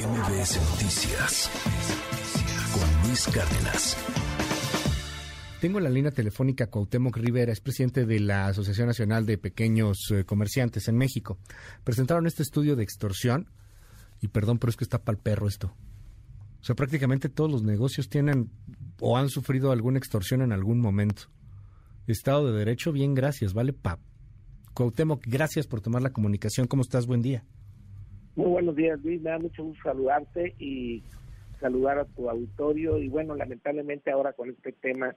MBS Noticias con Luis Cárdenas. Tengo la línea telefónica Cuauhtémoc Rivera, es presidente de la Asociación Nacional de Pequeños eh, Comerciantes en México. Presentaron este estudio de extorsión y perdón, pero es que está para el perro esto. O sea, prácticamente todos los negocios tienen o han sufrido alguna extorsión en algún momento. Estado de Derecho, bien, gracias, vale, pa. Cuauhtémoc, gracias por tomar la comunicación. ¿Cómo estás? Buen día. Muy buenos días, Luis. Me da mucho gusto saludarte y saludar a tu auditorio. Y bueno, lamentablemente ahora con este tema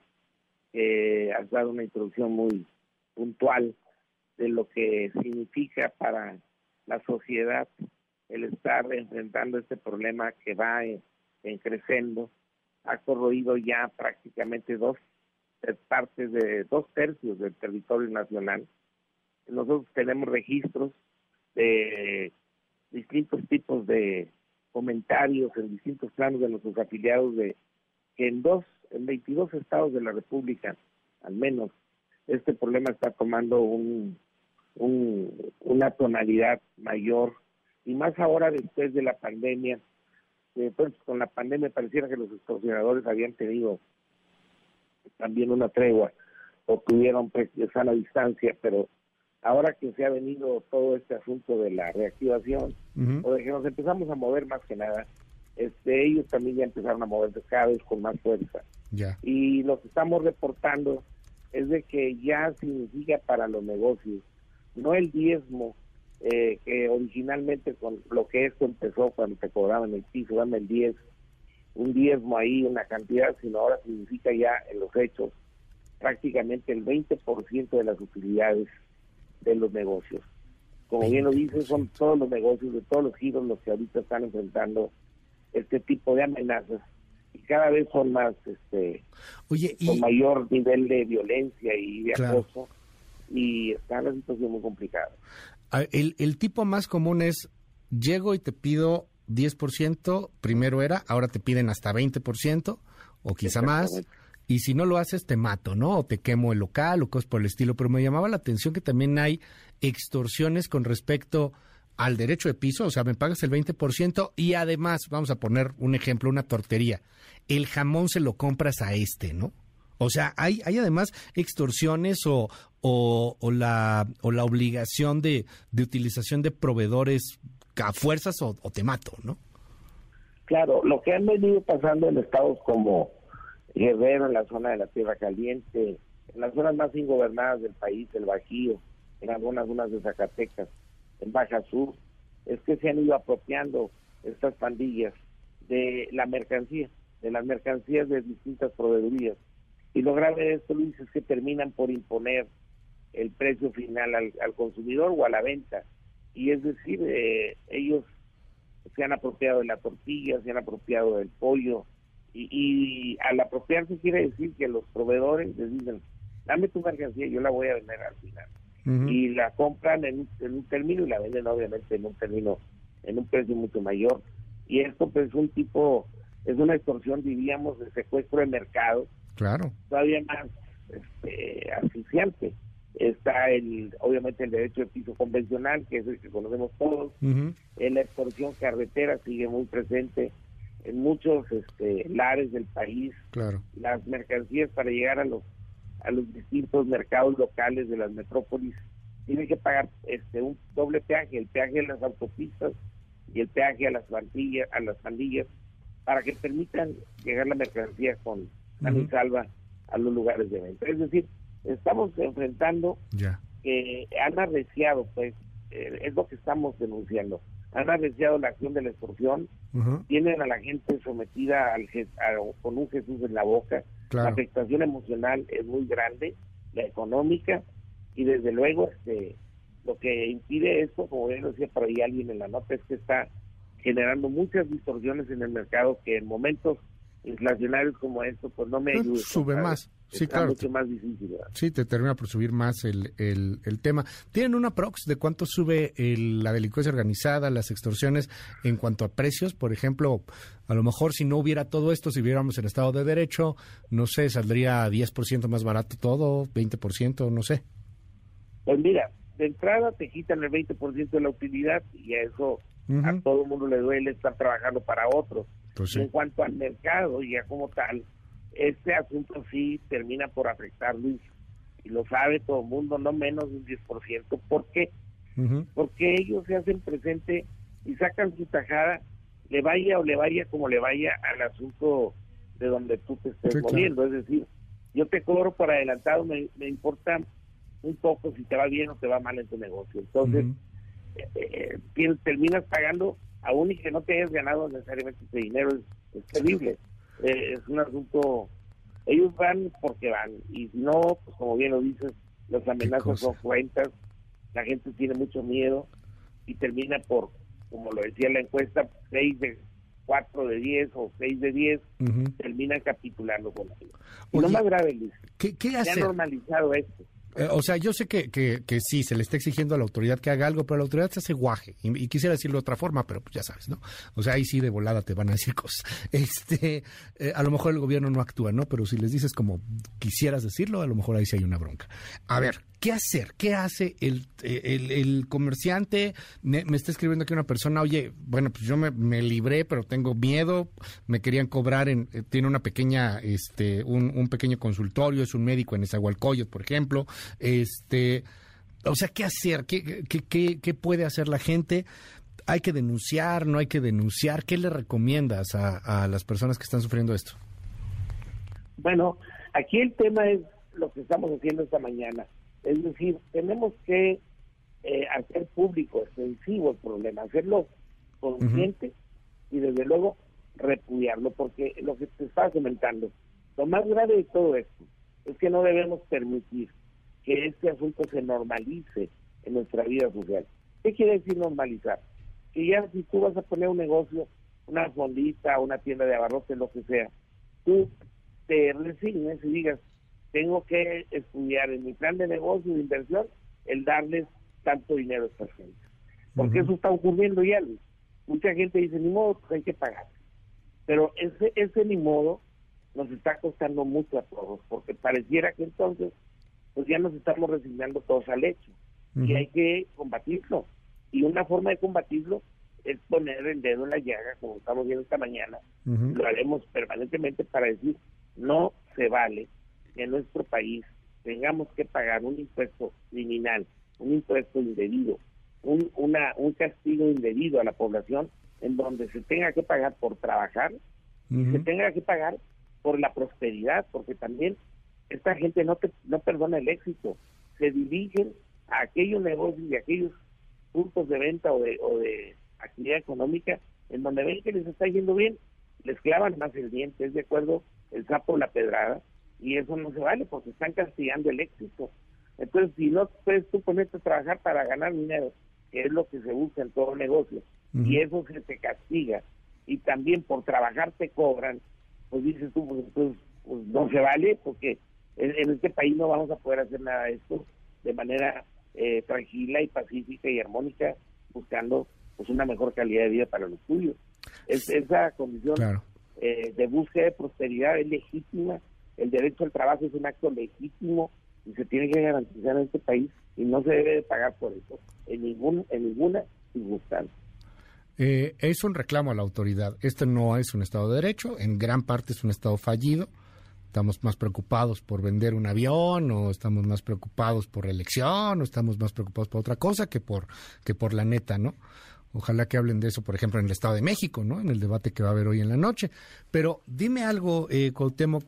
eh, has dado una introducción muy puntual de lo que significa para la sociedad el estar enfrentando este problema que va en, creciendo. Ha corroído ya prácticamente dos partes de dos tercios del territorio nacional. Nosotros tenemos registros de distintos tipos de comentarios en distintos planos de nuestros afiliados de que en dos, en 22 estados de la República, al menos, este problema está tomando un, una tonalidad mayor y más ahora después de la pandemia. pues con la pandemia pareciera que los extorsionadores habían tenido también una tregua o tuvieron sana distancia, pero ahora que se ha venido todo este asunto de la reactivación, o de que nos empezamos a mover más que nada, este, ellos también ya empezaron a moverse cada vez con más fuerza. Y lo que estamos reportando es de que ya significa para los negocios, no el diezmo, eh, que originalmente con lo que esto empezó cuando te cobraban el piso, dame el 10, un diezmo ahí, una cantidad, sino ahora significa ya en los hechos prácticamente el 20% de las utilidades de los negocios. Como bien lo dice, son todos los negocios de todos los giros los que ahorita están enfrentando este tipo de amenazas y cada vez son más, este, Oye, con mayor nivel de violencia y de acoso y está la situación muy complicada. El, el tipo más común es, llego y te pido 10%, primero era, ahora te piden hasta 20% o quizá más y si no lo haces te mato, ¿no? O te quemo el local o cosas por el estilo. Pero me llamaba la atención que también hay extorsiones con respecto al derecho de piso, o sea, me pagas el 20% y además, vamos a poner un ejemplo, una tortería, el jamón se lo compras a este, ¿no? O sea, hay, hay además extorsiones o, o, la, o la obligación de, de utilización de proveedores a fuerzas o, o te mato, ¿no? Claro, lo que han venido pasando en estados como Guerrero, en la zona de la Tierra Caliente, en las zonas más ingobernadas del país, el Bajío, en algunas zonas de Zacatecas, en Baja Sur, es que se han ido apropiando estas pandillas de la mercancía, de las mercancías de distintas proveedurías. Y lo grave de esto, Luis, es que terminan por imponer el precio final al, consumidor o a la venta. Y es decir, eh, ellos se han apropiado de la tortilla, se han apropiado del pollo, y, al apropiarse quiere decir que los proveedores les dicen, dame tu mercancía, yo la voy a vender al final. Y la compran en, un término y la venden obviamente en un término, en un precio mucho mayor. Y esto pues es un tipo, es una extorsión diríamos de secuestro de mercado. Claro. Todavía más este, asfixiante. Está el, obviamente el derecho de piso convencional, que es el que conocemos todos. En la extorsión carretera sigue muy presente en muchos este, lares del país claro. las mercancías para llegar a los a los distintos mercados locales de las metrópolis tienen que pagar este un doble peaje el peaje de las autopistas y el peaje a las pandillas a las pandillas para que permitan llegar la mercancía con la salva a los lugares de venta es decir estamos enfrentando ya. que han arreciado pues eh, es lo que estamos denunciando han arreciado la acción de la extorsión, tienen a la gente sometida al, con un Jesús en la boca, la afectación emocional es muy grande, la económica, y desde luego este lo que impide esto, como bien decía por ahí alguien en la nota, es que está generando muchas distorsiones en el mercado que en momentos inflacionarios como esto, pues no me pues, ayuda. Sube más. Sí, claro. Mucho más difícil. Sí, te termina por subir más el, el, tema. ¿Tienen una prox de cuánto sube la delincuencia organizada, las extorsiones en cuanto a precios? Por ejemplo, a lo mejor si no hubiera todo esto, si viviéramos en Estado de Derecho, no sé, saldría 10% más barato todo, 20%, no sé. Pues mira, de entrada te quitan el 20% de la utilidad y a eso A todo el mundo le duele estar trabajando para otros. Pues En cuanto al mercado, ya como tal, este asunto sí termina por afectar, Luis, y lo sabe todo el mundo, no menos de un 10%. ¿Por qué? Porque ellos se hacen presente y sacan su tajada, le vaya o le vaya como le vaya al asunto de donde tú te estés moviendo. Es decir, yo te cobro por adelantado, me, me importa un poco si te va bien o te va mal en tu negocio. Entonces, eh, eh, terminas pagando aún y que no te hayas ganado necesariamente ese dinero, es, terrible. Eh, es un asunto, ellos van porque van, y si no, pues como bien lo dices, las amenazas son cuentas, la gente tiene mucho miedo y termina por, como lo decía la encuesta, 6 de 4 de 10 o 6 de 10, terminan capitulando con ellos. Y lo más grave, Luis, ¿qué, qué se ha normalizado esto. Eh, o sea, yo sé que, que, que, sí, se le está exigiendo a la autoridad que haga algo, pero la autoridad se hace guaje. Y, quisiera decirlo de otra forma, pero pues ya sabes, ¿no? O sea, ahí sí de volada te van a decir cosas. Este, eh, a lo mejor el gobierno no actúa, ¿no? Pero si les dices como quisieras decirlo, a lo mejor ahí sí hay una bronca. A ver, ¿qué hacer? ¿Qué hace el, el, comerciante? Me, está escribiendo aquí una persona, oye, bueno, pues yo me, libré, pero tengo miedo, me querían cobrar en, eh, tiene una pequeña, este, un, un pequeño consultorio, es un médico en Esahualcoyot, por ejemplo, este, o sea, ¿qué hacer? ¿Qué, qué, qué, puede hacer la gente? ¿Hay que denunciar? ¿No hay que denunciar? ¿Qué le recomiendas a, las personas que están sufriendo esto? Bueno, aquí el tema es lo que estamos haciendo esta mañana. Es decir, tenemos que eh, hacer público, extensivo el problema, hacerlo consciente y desde luego repudiarlo, porque lo que te estaba comentando, lo más grave de todo esto es que no debemos permitir que este asunto se normalice en nuestra vida social. ¿Qué quiere decir normalizar? Que ya si tú vas a poner un negocio, una fondita, una tienda de abarrotes, lo que sea, tú te resignes y digas, tengo que estudiar en mi plan de negocio de inversión el darles tanto dinero a estas gente. Porque eso está ocurriendo ya. Mucha gente dice, ni modo, pues hay que pagar. Pero ese, ese ni modo nos está costando mucho a todos, porque pareciera que entonces pues ya nos estamos resignando todos al hecho y hay que combatirlo. Y una forma de combatirlo es poner el dedo en la llaga, como estamos viendo esta mañana. Lo haremos permanentemente para decir, no se vale que en nuestro país tengamos que pagar un impuesto criminal, un impuesto indebido, un, una, un castigo indebido a la población en donde se tenga que pagar por trabajar y se tenga que pagar por la prosperidad, porque también esta gente no, te, no perdona el éxito, se dirigen a aquellos negocios y aquellos puntos de venta o de, o de actividad económica en donde ven que les está yendo bien, les clavan más el diente, es de acuerdo el sapo la pedrada, y eso no se vale porque están castigando el éxito. Entonces, si no puedes tú ponerte a trabajar para ganar dinero, que es lo que se busca en todo negocio, y eso se te castiga, y también por trabajar te cobran, pues dices tú, pues entonces pues no se vale porque en, este país no vamos a poder hacer nada de esto de manera eh, tranquila y pacífica y armónica, buscando pues una mejor calidad de vida para los tuyos. Es, esa condición eh, de búsqueda de prosperidad es legítima, el derecho al trabajo es un acto legítimo y se tiene que garantizar en este país y no se debe de pagar por eso en ningún en ninguna circunstancia. Eh, es un reclamo a la autoridad. Este no es un Estado de Derecho, en gran parte es un Estado fallido estamos más preocupados por vender un avión o estamos más preocupados por elección o estamos más preocupados por otra cosa que por que por la neta, ¿no? Ojalá que hablen de eso, por ejemplo, en el Estado de México, ¿no? En el debate que va a haber hoy en la noche. Pero dime algo, eh, Cuauhtémoc,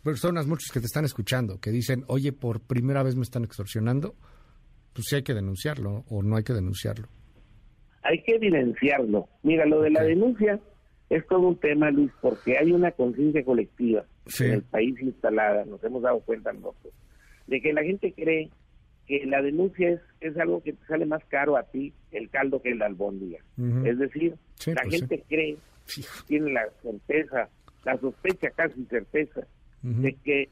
personas, muchos que te están escuchando, que dicen, oye, por primera vez me están extorsionando, pues sí hay que denunciarlo o no hay que denunciarlo. Hay que evidenciarlo. Mira, lo de la denuncia es todo un tema, Luis, porque hay una conciencia colectiva en el país instalada, nos hemos dado cuenta nosotros, de que la gente cree que la denuncia es, es algo que te sale más caro a ti el caldo que el albóndiga. Es decir, la pues gente cree, tiene la certeza, la sospecha casi certeza, de que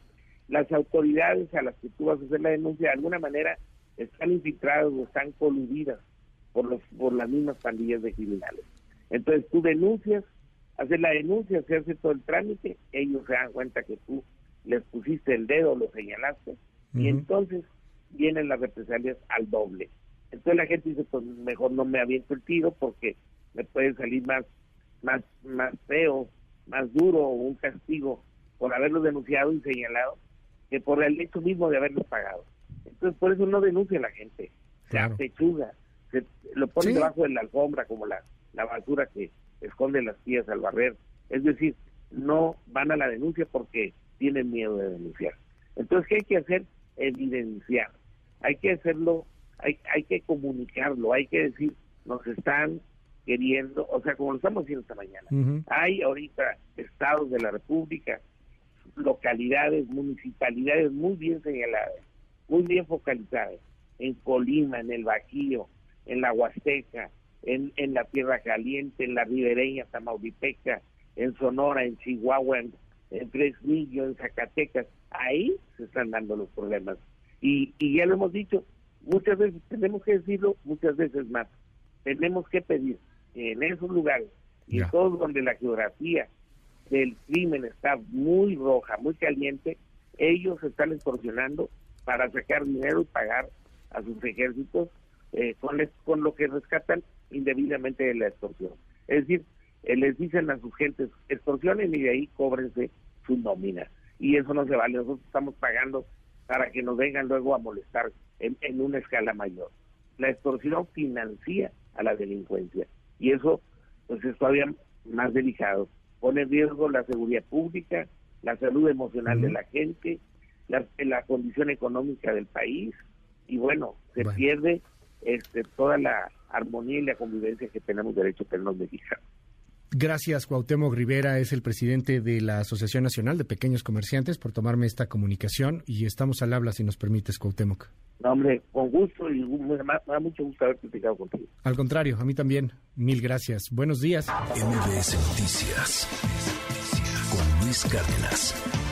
las autoridades a las que tú vas a hacer la denuncia de alguna manera están infiltradas o están coludidas por, los, por las mismas pandillas de criminales. Entonces tú denuncias hacer la denuncia, se hace todo el trámite, ellos se dan cuenta que tú les pusiste el dedo, lo señalaste, y entonces vienen las represalias al doble. Entonces la gente dice, pues mejor no me aviento el tiro porque me puede salir más, más, más feo, más duro un castigo por haberlo denunciado y señalado que por el hecho mismo de haberlo pagado. Entonces por eso no denuncia la gente, se apechuga, se, lo pone debajo de la alfombra como la, la basura que esconde las tías al barrer. Es decir, no van a la denuncia porque tienen miedo de denunciar. Entonces, ¿qué hay que hacer? Evidenciar. Hay que hacerlo, hay, hay que comunicarlo, hay que decir, nos están queriendo, o sea, como lo estamos haciendo esta mañana. Hay ahorita estados de la República, localidades, municipalidades muy bien señaladas, muy bien focalizadas, en Colima, en el Bajío, en la Huasteca, en, en la Tierra Caliente, en la Ribereña Tamaulipeca, en Sonora, en Chihuahua, en, en Fresnillo, en Zacatecas, ahí se están dando los problemas. Y, y ya lo hemos dicho, muchas veces tenemos que decirlo, muchas veces más. Tenemos que pedir en esos lugares y todos donde la geografía del crimen está muy roja, muy caliente, ellos están extorsionando para sacar dinero y pagar a sus ejércitos eh, con, con lo que rescatan indebidamente de la extorsión. Es decir, eh, les dicen a sus gentes, extorsionen y de ahí cóbrense su nómina. Y eso no se vale, nosotros estamos pagando para que nos vengan luego a molestar en, en una escala mayor. La extorsión financia a la delincuencia y eso pues es todavía más delicado. Pone en riesgo la seguridad pública, la salud emocional de la gente, la, la, condición económica del país y bueno, se pierde este, toda la armonía y la convivencia que tenemos derecho a tener los mexicanos. Gracias, Cuauhtémoc Rivera, es el presidente de la Asociación Nacional de Pequeños Comerciantes, por tomarme esta comunicación y estamos al habla, si nos permites, Cuauhtémoc. No, hombre, con gusto y me da mucho gusto haber platicado contigo. Al contrario, a mí también. Mil gracias. Buenos días. MBS Noticias con Luis Cárdenas.